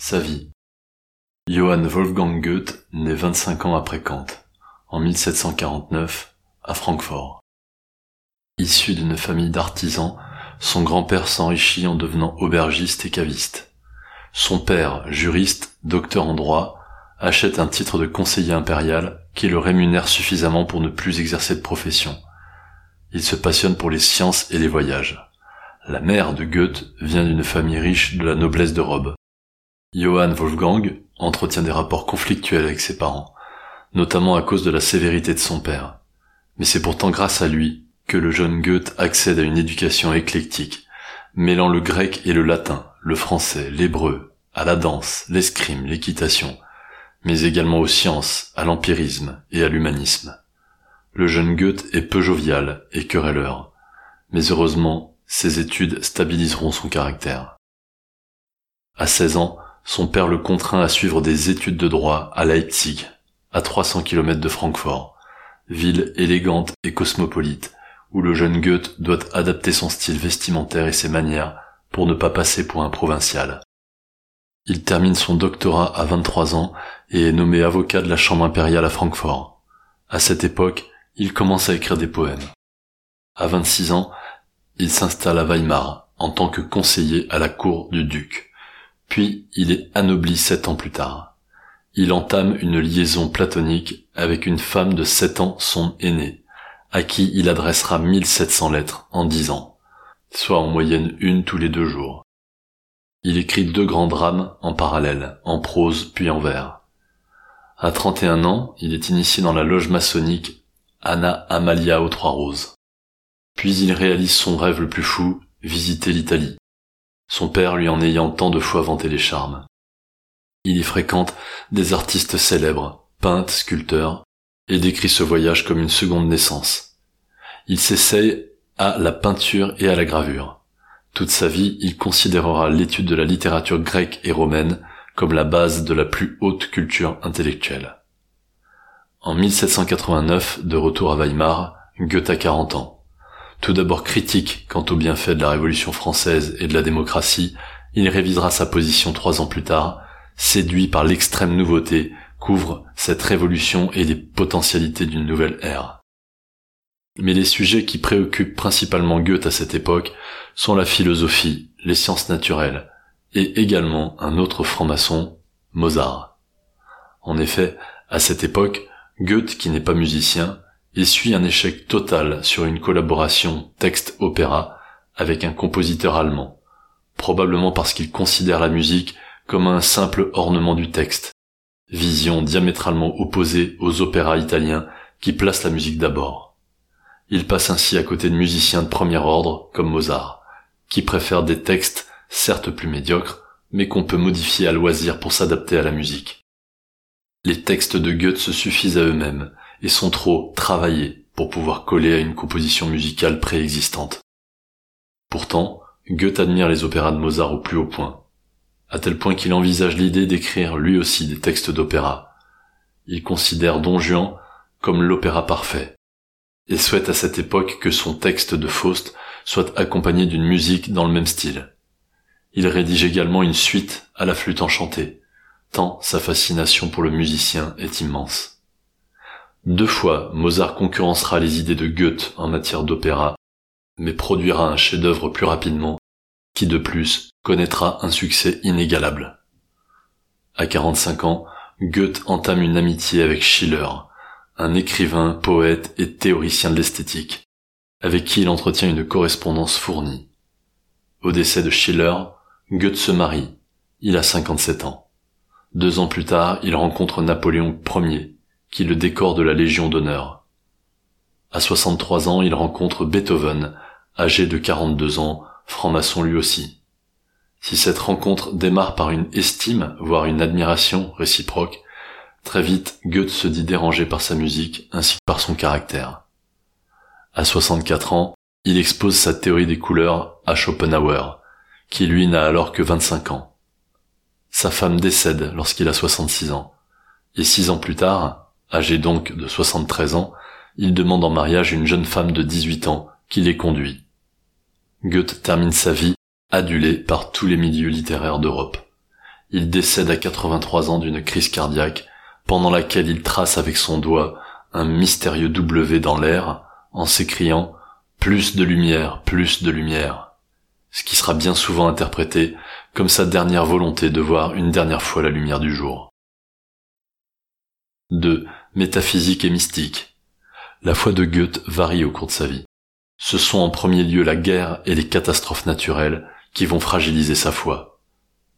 sa vie. Johann Wolfgang Goethe naît 25 ans après Kant, en 1749, à Francfort. Issu d'une famille d'artisans, son grand-père s'enrichit en devenant aubergiste et caviste. Son père, juriste, docteur en droit, achète un titre de conseiller impérial qui le rémunère suffisamment pour ne plus exercer de profession. Il se passionne pour les sciences et les voyages. La mère de Goethe vient d'une famille riche de la noblesse de robe. Johann Wolfgang entretient des rapports conflictuels avec ses parents, notamment à cause de la sévérité de son père. Mais c'est pourtant grâce à lui que le jeune Goethe accède à une éducation éclectique, mêlant le grec et le latin, le français, l'hébreu, à la danse, l'escrime, l'équitation, mais également aux sciences, à l'empirisme et à l'humanisme. Le jeune Goethe est peu jovial et querelleur, mais heureusement, ses études stabiliseront son caractère. À 16 ans, son père le contraint à suivre des études de droit à Leipzig, à 300 km de Francfort, ville élégante et cosmopolite, où le jeune Goethe doit adapter son style vestimentaire et ses manières pour ne pas passer pour un provincial. Il termine son doctorat à 23 ans et est nommé avocat de la Chambre impériale à Francfort. À cette époque, il commence à écrire des poèmes. À 26 ans, il s'installe à Weimar en tant que conseiller à la cour du duc. Puis il est anobli sept ans plus tard. Il entame une liaison platonique avec une femme de sept ans son aînée, à qui il adressera 1700 lettres en dix ans, soit en moyenne une tous les deux jours. Il écrit deux grands drames en parallèle, en prose puis en vers. À 31 ans, il est initié dans la loge maçonnique Anna Amalia aux Trois Roses. Puis il réalise son rêve le plus fou, visiter l'Italie, son père lui en ayant tant de fois vanté les charmes. Il y fréquente des artistes célèbres, peintres, sculpteurs, et décrit ce voyage comme une seconde naissance. Il s'essaye à la peinture et à la gravure. Toute sa vie, il considérera l'étude de la littérature grecque et romaine comme la base de la plus haute culture intellectuelle. En 1789, de retour à Weimar, Goethe a 40 ans. Tout d'abord critique quant aux bienfaits de la Révolution française et de la démocratie, il révisera sa position trois ans plus tard, séduit par l'extrême nouveauté qu'ouvre cette révolution et les potentialités d'une nouvelle ère. Mais les sujets qui préoccupent principalement Goethe à cette époque sont la philosophie, les sciences naturelles, et également un autre franc-maçon, Mozart. En effet, à cette époque, Goethe, qui n'est pas musicien, essuie un échec total sur une collaboration texte-opéra avec un compositeur allemand, probablement parce qu'il considère la musique comme un simple ornement du texte, vision diamétralement opposée aux opéras italiens qui placent la musique d'abord. Il passe ainsi à côté de musiciens de premier ordre comme Mozart, qui préfèrent des textes certes plus médiocres, mais qu'on peut modifier à loisir pour s'adapter à la musique. Les textes de Goethe se suffisent à eux-mêmes et sont trop travaillés pour pouvoir coller à une composition musicale préexistante. Pourtant, Goethe admire les opéras de Mozart au plus haut point, à tel point qu'il envisage l'idée d'écrire lui aussi des textes d'opéra. Il considère Don Juan comme l'opéra parfait, et souhaite à cette époque que son texte de Faust soit accompagné d'une musique dans le même style. Il rédige également une suite à la flûte enchantée, tant sa fascination pour le musicien est immense. Deux fois, Mozart concurrencera les idées de Goethe en matière d'opéra, mais produira un chef-d'œuvre plus rapidement, qui de plus connaîtra un succès inégalable. À 45 ans, Goethe entame une amitié avec Schiller, un écrivain, poète et théoricien de l'esthétique, avec qui il entretient une correspondance fournie. Au décès de Schiller, Goethe se marie. Il a 57 ans. Deux ans plus tard, il rencontre Napoléon Ier, qui le décore de la Légion d'honneur. À 63 ans, il rencontre Beethoven, âgé de 42 ans, franc-maçon lui aussi. Si cette rencontre démarre par une estime, voire une admiration réciproque, très vite Goethe se dit dérangé par sa musique ainsi que par son caractère. À 64 ans, il expose sa théorie des couleurs à Schopenhauer, qui lui n'a alors que 25 ans. Sa femme décède lorsqu'il a 66 ans, et six ans plus tard, âgé donc de 73 ans, il demande en mariage une jeune femme de 18 ans qui les conduit. Goethe termine sa vie adulé par tous les milieux littéraires d'Europe. il décède à 83 ans d'une crise cardiaque, pendant laquelle il trace avec son doigt un mystérieux W dans l'air, en s'écriant plus de lumière, plus de lumière, ce qui sera bien souvent interprété comme sa dernière volonté de voir une dernière fois la lumière du jour. 2. Métaphysique et mystique. La foi de Goethe varie au cours de sa vie. Ce sont en premier lieu la guerre et les catastrophes naturelles qui vont fragiliser sa foi.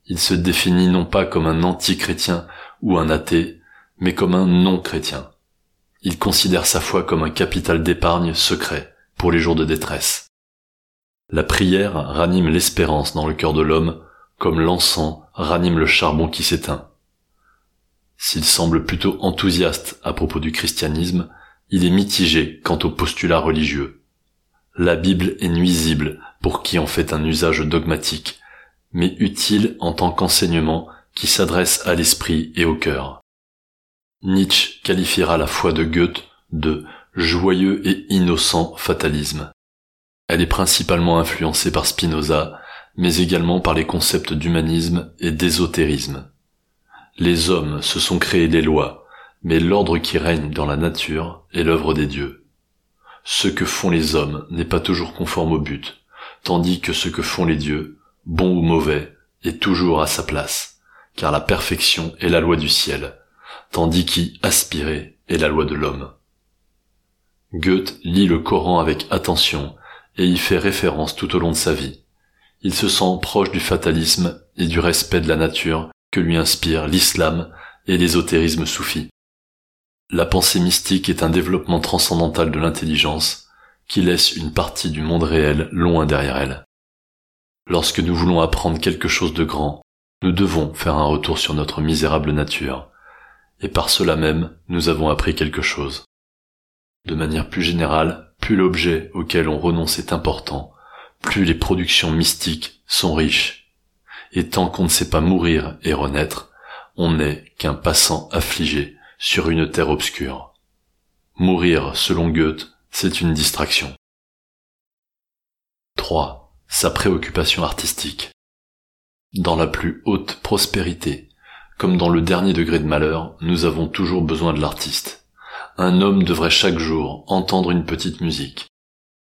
Il se définit non pas comme un anti-chrétien ou un athée, mais comme un non-chrétien. Il considère sa foi comme un capital d'épargne secret pour les jours de détresse. La prière ranime l'espérance dans le cœur de l'homme, comme l'encens ranime le charbon qui s'éteint. S'il semble plutôt enthousiaste à propos du christianisme, il est mitigé quant aux postulats religieux. La Bible est nuisible pour qui en fait un usage dogmatique, mais utile en tant qu'enseignement qui s'adresse à l'esprit et au cœur. Nietzsche qualifiera la foi de Goethe de joyeux et innocent fatalisme. Elle est principalement influencée par Spinoza, mais également par les concepts d'humanisme et d'ésotérisme. Les hommes se sont créés des lois, mais l'ordre qui règne dans la nature est l'œuvre des dieux. Ce que font les hommes n'est pas toujours conforme au but, tandis que ce que font les dieux, bon ou mauvais, est toujours à sa place, car la perfection est la loi du ciel, tandis qu'y aspirer est la loi de l'homme. Goethe lit le Coran avec attention et y fait référence tout au long de sa vie. Il se sent proche du fatalisme et du respect de la nature que lui inspire l'islam et l'ésotérisme soufi. La pensée mystique est un développement transcendantal de l'intelligence qui laisse une partie du monde réel loin derrière elle. Lorsque nous voulons apprendre quelque chose de grand, nous devons faire un retour sur notre misérable nature, et par cela même nous avons appris quelque chose. De manière plus générale, plus l'objet auquel on renonce est important, plus les productions mystiques sont riches. Et tant qu'on ne sait pas mourir et renaître, on n'est qu'un passant affligé sur une terre obscure. Mourir, selon Goethe, c'est une distraction. 3. Sa préoccupation artistique. Dans la plus haute prospérité, comme dans le dernier degré de malheur, nous avons toujours besoin de l'artiste. Un homme devrait chaque jour entendre une petite musique,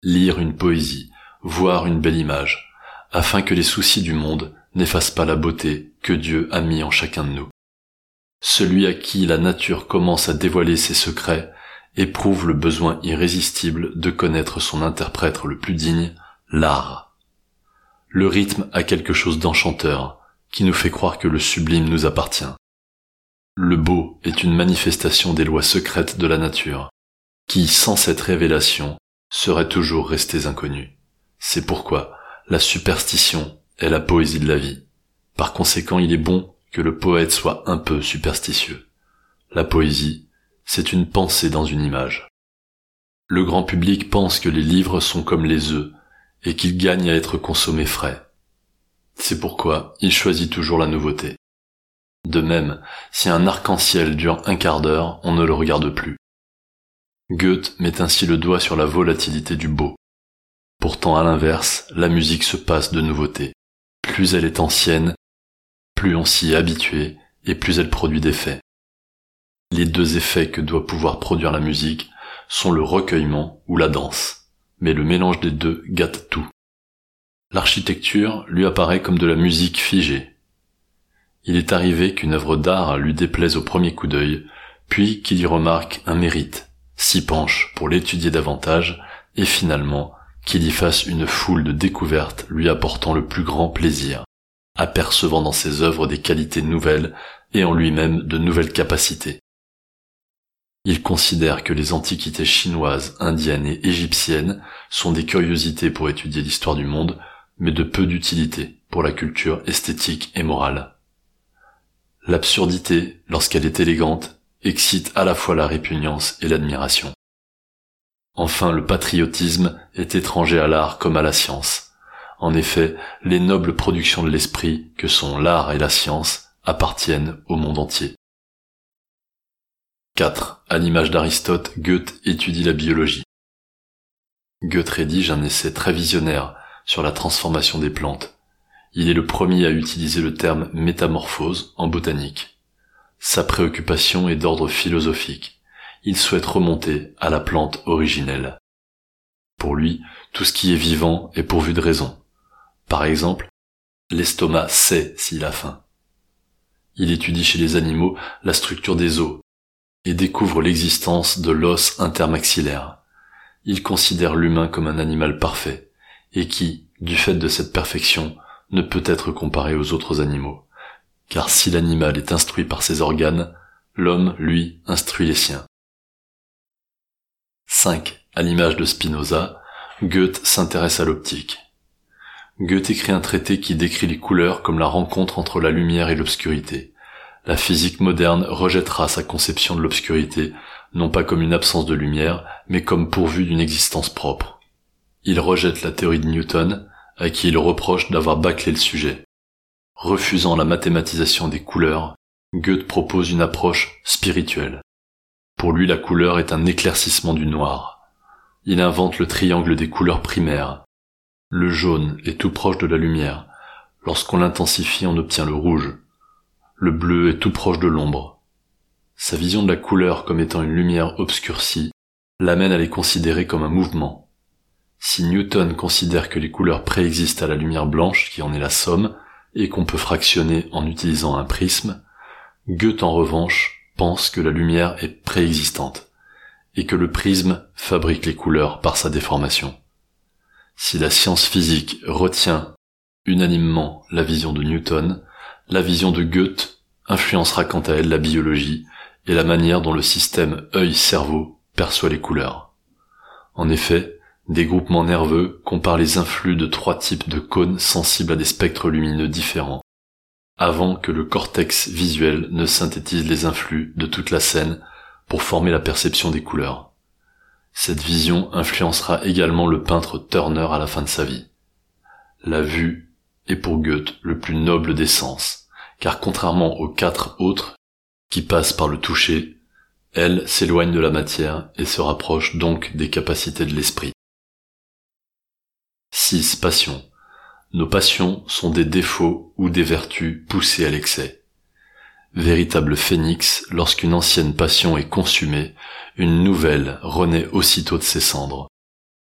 lire une poésie, voir une belle image, afin que les soucis du monde n'effacent pas la beauté que Dieu a mis en chacun de nous. Celui à qui la nature commence à dévoiler ses secrets éprouve le besoin irrésistible de connaître son interprète le plus digne, l'art. Le rythme a quelque chose d'enchanteur, qui nous fait croire que le sublime nous appartient. Le beau est une manifestation des lois secrètes de la nature, qui, sans cette révélation, seraient toujours restées inconnues. C'est pourquoi la superstition est la poésie de la vie. Par conséquent, il est bon que le poète soit un peu superstitieux. La poésie, c'est une pensée dans une image. Le grand public pense que les livres sont comme les œufs, et qu'ils gagnent à être consommés frais. C'est pourquoi il choisit toujours la nouveauté. De même, si un arc-en-ciel dure un quart d'heure, on ne le regarde plus. Goethe met ainsi le doigt sur la volatilité du beau. Pourtant, à l'inverse, la musique se passe de nouveautés. Plus elle est ancienne, plus on s'y est habitué et plus elle produit d'effets. Les deux effets que doit pouvoir produire la musique sont le recueillement ou la danse, mais le mélange des deux gâte tout. L'architecture lui apparaît comme de la musique figée. Il est arrivé qu'une œuvre d'art lui déplaise au premier coup d'œil, puis qu'il y remarque un mérite, s'y penche pour l'étudier davantage, et finalement qu'il y fasse une foule de découvertes lui apportant le plus grand plaisir, apercevant dans ses œuvres des qualités nouvelles et en lui-même de nouvelles capacités. Il considère que les antiquités chinoises, indiennes et égyptiennes sont des curiosités pour étudier l'histoire du monde mais de peu d'utilité pour la culture esthétique et morale. L'absurdité, lorsqu'elle est élégante, excite à la fois la répugnance et l'admiration. Enfin, le patriotisme est étranger à l'art comme à la science. En effet, les nobles productions de l'esprit, que sont l'art et la science, appartiennent au monde entier. 4. À l'image d'Aristote, Goethe étudie la biologie. Goethe rédige un essai très visionnaire sur la transformation des plantes. Il est le premier à utiliser le terme métamorphose en botanique. Sa préoccupation est d'ordre philosophique. Il souhaite remonter à la plante originelle. Pour lui, tout ce qui est vivant est pourvu de raison. Par exemple, l'estomac sait s'il a faim. Il étudie chez les animaux la structure des os et découvre l'existence de l'os intermaxillaire. Il considère l'humain comme un animal parfait et qui, du fait de cette perfection, ne peut être comparé aux autres animaux. Car si l'animal est instruit par ses organes, l'homme, lui, instruit les siens. 5. À l'image de Spinoza, Goethe s'intéresse à l'optique. Goethe écrit un traité qui décrit les couleurs comme la rencontre entre la lumière et l'obscurité. La physique moderne rejettera sa conception de l'obscurité, non pas comme une absence de lumière, mais comme pourvue d'une existence propre. Il rejette la théorie de Newton, à qui il reproche d'avoir bâclé le sujet. Refusant la mathématisation des couleurs, Goethe propose une approche spirituelle. Pour lui, la couleur est un éclaircissement du noir. Il invente le triangle des couleurs primaires. Le jaune est tout proche de la lumière. Lorsqu'on l'intensifie, on obtient le rouge. Le bleu est tout proche de l'ombre. Sa vision de la couleur comme étant une lumière obscurcie l'amène à les considérer comme un mouvement. Si Newton considère que les couleurs préexistent à la lumière blanche, qui en est la somme, et qu'on peut fractionner en utilisant un prisme, Goethe en revanche pense que la lumière est préexistante et que le prisme fabrique les couleurs par sa déformation. Si la science physique retient unanimement la vision de Newton, la vision de Goethe influencera quant à elle la biologie et la manière dont le système œil-cerveau perçoit les couleurs. En effet, des groupements nerveux comparent les influx de trois types de cônes sensibles à des spectres lumineux différents, avant que le cortex visuel ne synthétise les influx de toute la scène pour former la perception des couleurs. Cette vision influencera également le peintre Turner à la fin de sa vie. La vue est pour Goethe le plus noble des sens, car contrairement aux quatre autres qui passent par le toucher, elle s'éloigne de la matière et se rapproche donc des capacités de l'esprit. 6. Passions. Nos passions sont des défauts ou des vertus poussées à l'excès. Véritable phénix, lorsqu'une ancienne passion est consumée, une nouvelle renaît aussitôt de ses cendres.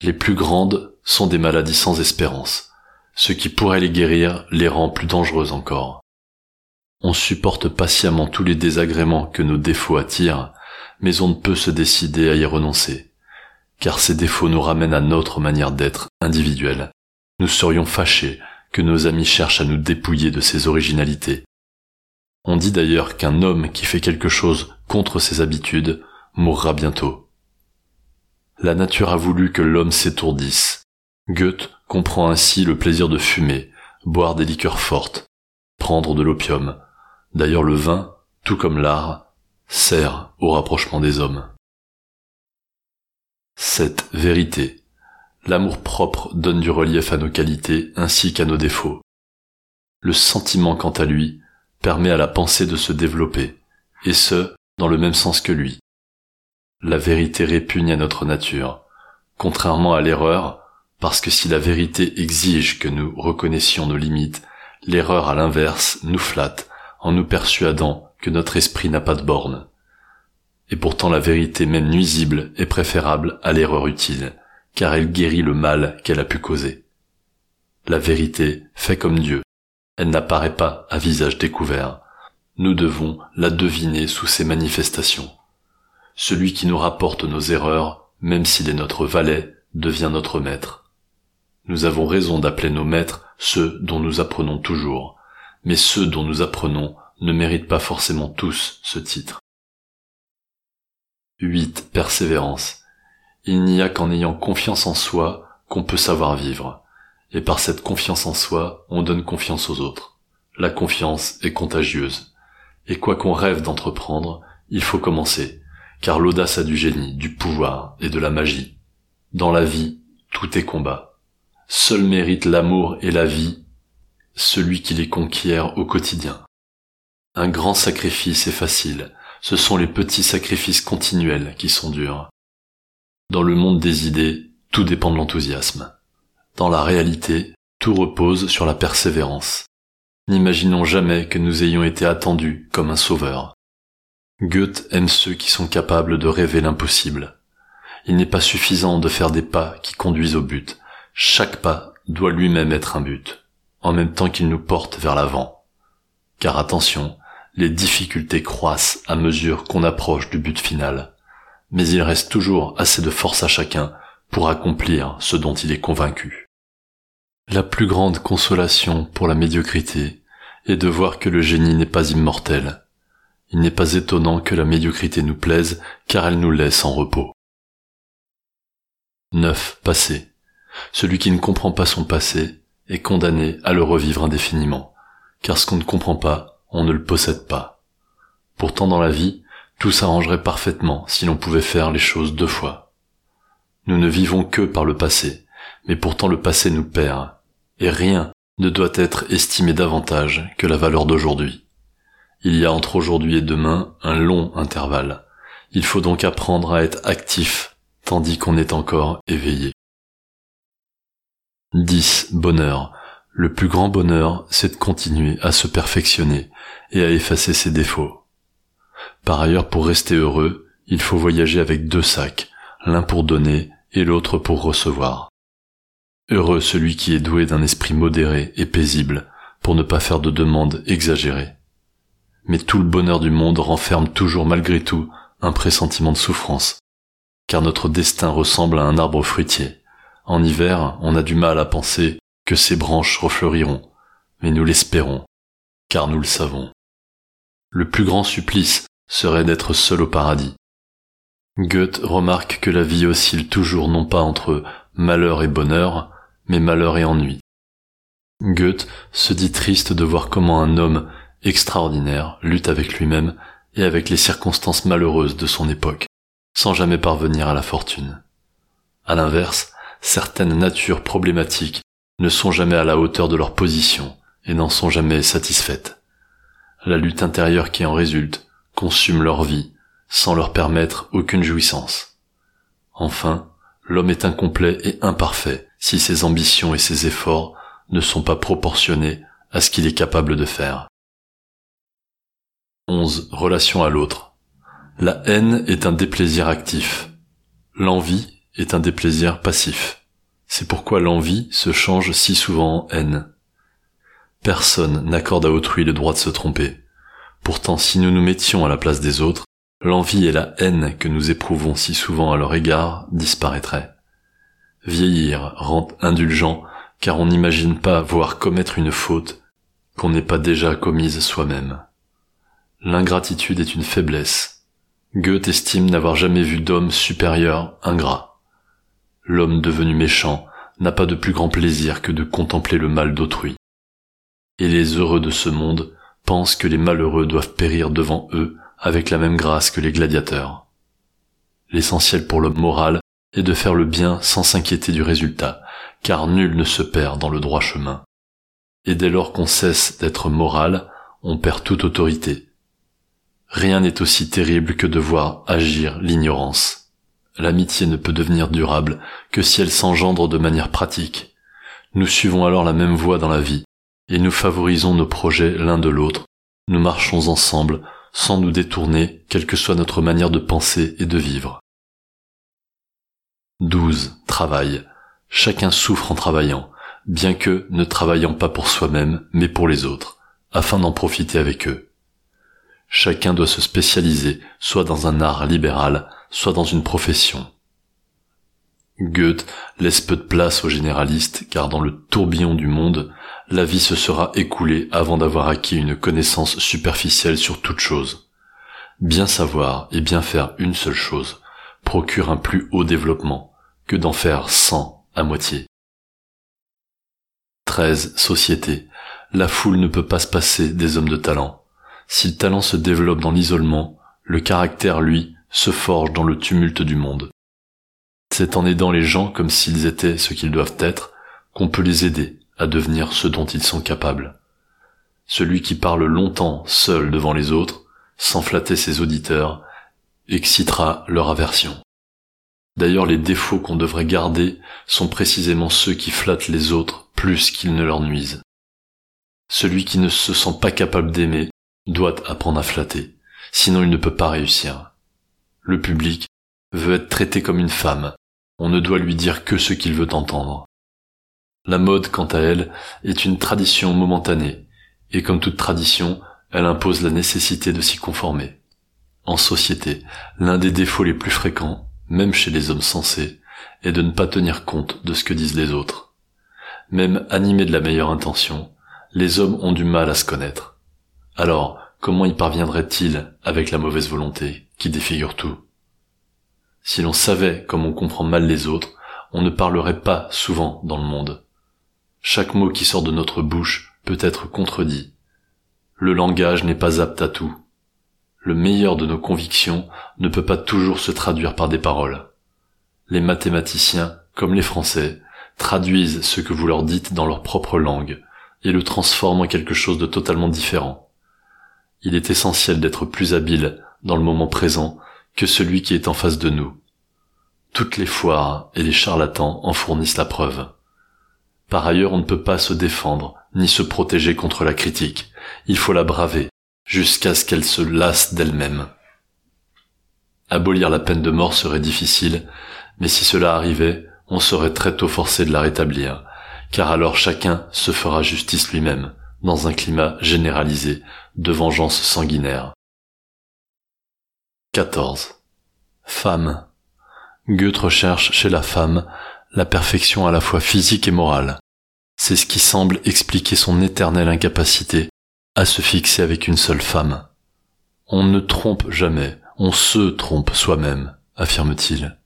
Les plus grandes sont des maladies sans espérance. Ce qui pourrait les guérir les rend plus dangereuses encore. On supporte patiemment tous les désagréments que nos défauts attirent, mais on ne peut se décider à y renoncer, car ces défauts nous ramènent à notre manière d'être individuelle. Nous serions fâchés que nos amis cherchent à nous dépouiller de ces originalités, on dit d'ailleurs qu'un homme qui fait quelque chose contre ses habitudes mourra bientôt. La nature a voulu que l'homme s'étourdisse. Goethe comprend ainsi le plaisir de fumer, boire des liqueurs fortes, prendre de l'opium. D'ailleurs le vin, tout comme l'art, sert au rapprochement des hommes. Cette vérité. L'amour propre donne du relief à nos qualités ainsi qu'à nos défauts. Le sentiment quant à lui permet à la pensée de se développer, et ce, dans le même sens que lui. La vérité répugne à notre nature, contrairement à l'erreur, parce que si la vérité exige que nous reconnaissions nos limites, l'erreur à l'inverse nous flatte en nous persuadant que notre esprit n'a pas de borne. Et pourtant la vérité même nuisible est préférable à l'erreur utile, car elle guérit le mal qu'elle a pu causer. La vérité fait comme Dieu, elle n'apparaît pas à visage découvert. Nous devons la deviner sous ses manifestations. Celui qui nous rapporte nos erreurs, même s'il est notre valet, devient notre maître. Nous avons raison d'appeler nos maîtres ceux dont nous apprenons toujours, mais ceux dont nous apprenons ne méritent pas forcément tous ce titre. 8. Persévérance. Il n'y a qu'en ayant confiance en soi qu'on peut savoir vivre et par cette confiance en soi, on donne confiance aux autres. La confiance est contagieuse. Et quoi qu'on rêve d'entreprendre, il faut commencer, car l'audace a du génie, du pouvoir et de la magie. Dans la vie, tout est combat. Seul mérite l'amour et la vie celui qui les conquiert au quotidien. Un grand sacrifice est facile, ce sont les petits sacrifices continuels qui sont durs. Dans le monde des idées, tout dépend de l'enthousiasme. Dans la réalité, Tout repose sur la persévérance. N'imaginons jamais que nous ayons été attendus comme un sauveur. Goethe aime ceux qui sont capables de rêver l'impossible. Il n'est pas suffisant de faire des pas qui conduisent au but. Chaque pas doit lui-même être un but, en même temps qu'il nous porte vers l'avant. Car attention, les difficultés croissent à mesure qu'on approche du but final. Mais il reste toujours assez de force à chacun pour accomplir ce dont il est convaincu. La plus grande consolation pour la médiocrité est de voir que le génie n'est pas immortel. Il n'est pas étonnant que la médiocrité nous plaise car elle nous laisse en repos. 9. Passé. Celui qui ne comprend pas son passé est condamné à le revivre indéfiniment, car ce qu'on ne comprend pas, on ne le possède pas. Pourtant dans la vie, tout s'arrangerait parfaitement si l'on pouvait faire les choses deux fois. Nous ne vivons que par le passé, mais pourtant le passé nous perd, et rien ne doit être estimé davantage que la valeur d'aujourd'hui. Il y a entre aujourd'hui et demain un long intervalle. Il faut donc apprendre à être actif tandis qu'on est encore éveillé. 10. Bonheur. Le plus grand bonheur, c'est de continuer à se perfectionner et à effacer ses défauts. Par ailleurs, pour rester heureux, il faut voyager avec deux sacs, l'un pour donner et l'autre pour recevoir. Heureux celui qui est doué d'un esprit modéré et paisible, pour ne pas faire de demandes exagérées. Mais tout le bonheur du monde renferme toujours malgré tout un pressentiment de souffrance, car notre destin ressemble à un arbre fruitier. En hiver, on a du mal à penser que ses branches refleuriront, mais nous l'espérons, car nous le savons. Le plus grand supplice serait d'être seul au paradis. Goethe remarque que la vie oscille toujours non pas entre malheur et bonheur, mais malheur et ennui. Goethe se dit triste de voir comment un homme extraordinaire lutte avec lui-même et avec les circonstances malheureuses de son époque, sans jamais parvenir à la fortune. À l'inverse, certaines natures problématiques ne sont jamais à la hauteur de leur position et n'en sont jamais satisfaites. La lutte intérieure qui en résulte consume leur vie sans leur permettre aucune jouissance. Enfin, l'homme est incomplet et imparfait si ses ambitions et ses efforts ne sont pas proportionnés à ce qu'il est capable de faire. 11. Relation à l'autre. La haine est un déplaisir actif. L'envie est un déplaisir passif. C'est pourquoi l'envie se change si souvent en haine. Personne n'accorde à autrui le droit de se tromper. Pourtant, si nous nous mettions à la place des autres, l'envie et la haine que nous éprouvons si souvent à leur égard disparaîtraient. Vieillir rend indulgent car on n'imagine pas voir commettre une faute qu'on n'ait pas déjà commise soi-même. L'ingratitude est une faiblesse. Goethe estime n'avoir jamais vu d'homme supérieur ingrat. L'homme devenu méchant n'a pas de plus grand plaisir que de contempler le mal d'autrui. Et les heureux de ce monde pensent que les malheureux doivent périr devant eux avec la même grâce que les gladiateurs. L'essentiel pour l'homme moral est de faire le bien sans s'inquiéter du résultat, car nul ne se perd dans le droit chemin. Et dès lors qu'on cesse d'être moral, on perd toute autorité. Rien n'est aussi terrible que de voir agir l'ignorance. L'amitié ne peut devenir durable que si elle s'engendre de manière pratique. Nous suivons alors la même voie dans la vie, et nous favorisons nos projets l'un de l'autre. Nous marchons ensemble, sans nous détourner, quelle que soit notre manière de penser et de vivre. 12. Travail. Chacun souffre en travaillant, bien que ne travaillant pas pour soi-même, mais pour les autres, afin d'en profiter avec eux. Chacun doit se spécialiser, soit dans un art libéral, soit dans une profession. Goethe laisse peu de place aux généralistes car dans le tourbillon du monde, la vie se sera écoulée avant d'avoir acquis une connaissance superficielle sur toute chose. Bien savoir et bien faire une seule chose procure un plus haut développement que d'en faire cent à moitié. 13. Société. La foule ne peut pas se passer des hommes de talent. Si le talent se développe dans l'isolement, le caractère, lui, se forge dans le tumulte du monde. C'est en aidant les gens comme s'ils étaient ce qu'ils doivent être qu'on peut les aider à devenir ce dont ils sont capables. Celui qui parle longtemps seul devant les autres, sans flatter ses auditeurs, excitera leur aversion. D'ailleurs, les défauts qu'on devrait garder sont précisément ceux qui flattent les autres plus qu'ils ne leur nuisent. Celui qui ne se sent pas capable d'aimer doit apprendre à flatter, sinon il ne peut pas réussir. Le public veut être traité comme une femme, on ne doit lui dire que ce qu'il veut entendre. La mode, quant à elle, est une tradition momentanée, et comme toute tradition, elle impose la nécessité de s'y conformer. En société, l'un des défauts les plus fréquents, même chez les hommes sensés, est de ne pas tenir compte de ce que disent les autres. Même animés de la meilleure intention, les hommes ont du mal à se connaître. Alors, comment y parviendraient-ils avec la mauvaise volonté qui défigure tout? Si l'on savait comme on comprend mal les autres, on ne parlerait pas souvent dans le monde. Chaque mot qui sort de notre bouche peut être contredit. Le langage n'est pas apte à tout. Le meilleur de nos convictions ne peut pas toujours se traduire par des paroles. Les mathématiciens, comme les Français, traduisent ce que vous leur dites dans leur propre langue et le transforment en quelque chose de totalement différent. Il est essentiel d'être plus habile dans le moment présent que celui qui est en face de nous. Toutes les foires et les charlatans en fournissent la preuve. Par ailleurs, on ne peut pas se défendre ni se protéger contre la critique. Il faut la braver jusqu'à ce qu'elle se lasse d'elle-même. Abolir la peine de mort serait difficile, mais si cela arrivait, on serait très tôt forcé de la rétablir, car alors chacun se fera justice lui-même, dans un climat généralisé de vengeance sanguinaire. 14. Femme. Goethe recherche chez la femme la perfection à la fois physique et morale. C'est ce qui semble expliquer son éternelle incapacité à se fixer avec une seule femme. On ne trompe jamais, on se trompe soi-même, affirme-t-il.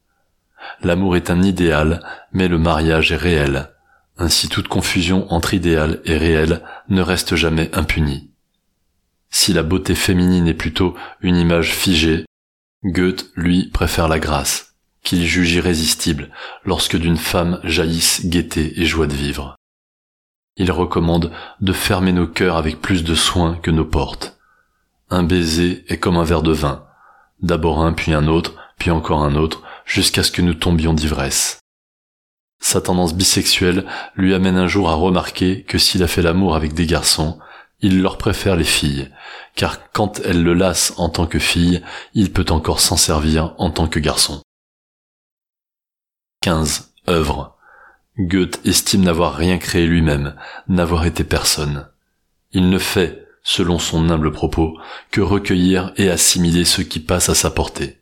L'amour est un idéal, mais le mariage est réel. Ainsi toute confusion entre idéal et réel ne reste jamais impunie. Si la beauté féminine est plutôt une image figée, Goethe, lui, préfère la grâce qu'il juge irrésistible lorsque d'une femme jaillissent gaieté et joie de vivre. Il recommande de fermer nos cœurs avec plus de soin que nos portes. Un baiser est comme un verre de vin, d'abord un puis un autre, puis encore un autre, jusqu'à ce que nous tombions d'ivresse. Sa tendance bisexuelle lui amène un jour à remarquer que s'il a fait l'amour avec des garçons, il leur préfère les filles, car quand elles le lassent en tant que fille, il peut encore s'en servir en tant que garçon. 15. Œuvre. Goethe estime n'avoir rien créé lui-même, n'avoir été personne. Il ne fait, selon son humble propos, que recueillir et assimiler ce qui passe à sa portée.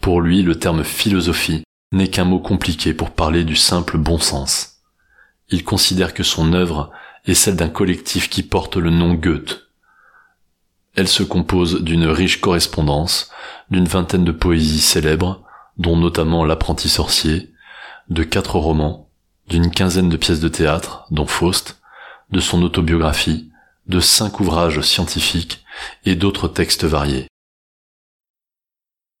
Pour lui, le terme philosophie n'est qu'un mot compliqué pour parler du simple bon sens. Il considère que son œuvre est celle d'un collectif qui porte le nom Goethe. Elle se compose d'une riche correspondance, d'une vingtaine de poésies célèbres, dont notamment L'apprenti sorcier, de quatre romans, d'une quinzaine de pièces de théâtre, dont Faust, de son autobiographie, de cinq ouvrages scientifiques et d'autres textes variés.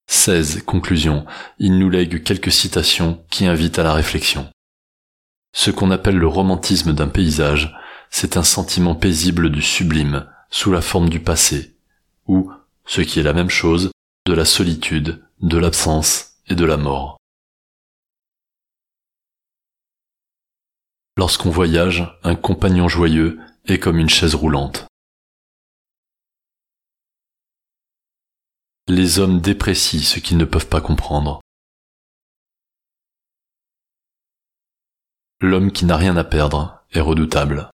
16. Conclusion. Il nous lègue quelques citations qui invitent à la réflexion. Ce qu'on appelle le romantisme d'un paysage, c'est un sentiment paisible du sublime, sous la forme du passé, ou, ce qui est la même chose, de la solitude, de l'absence et de la mort. Lorsqu'on voyage, un compagnon joyeux est comme une chaise roulante. Les hommes déprécient ce qu'ils ne peuvent pas comprendre. L'homme qui n'a rien à perdre est redoutable.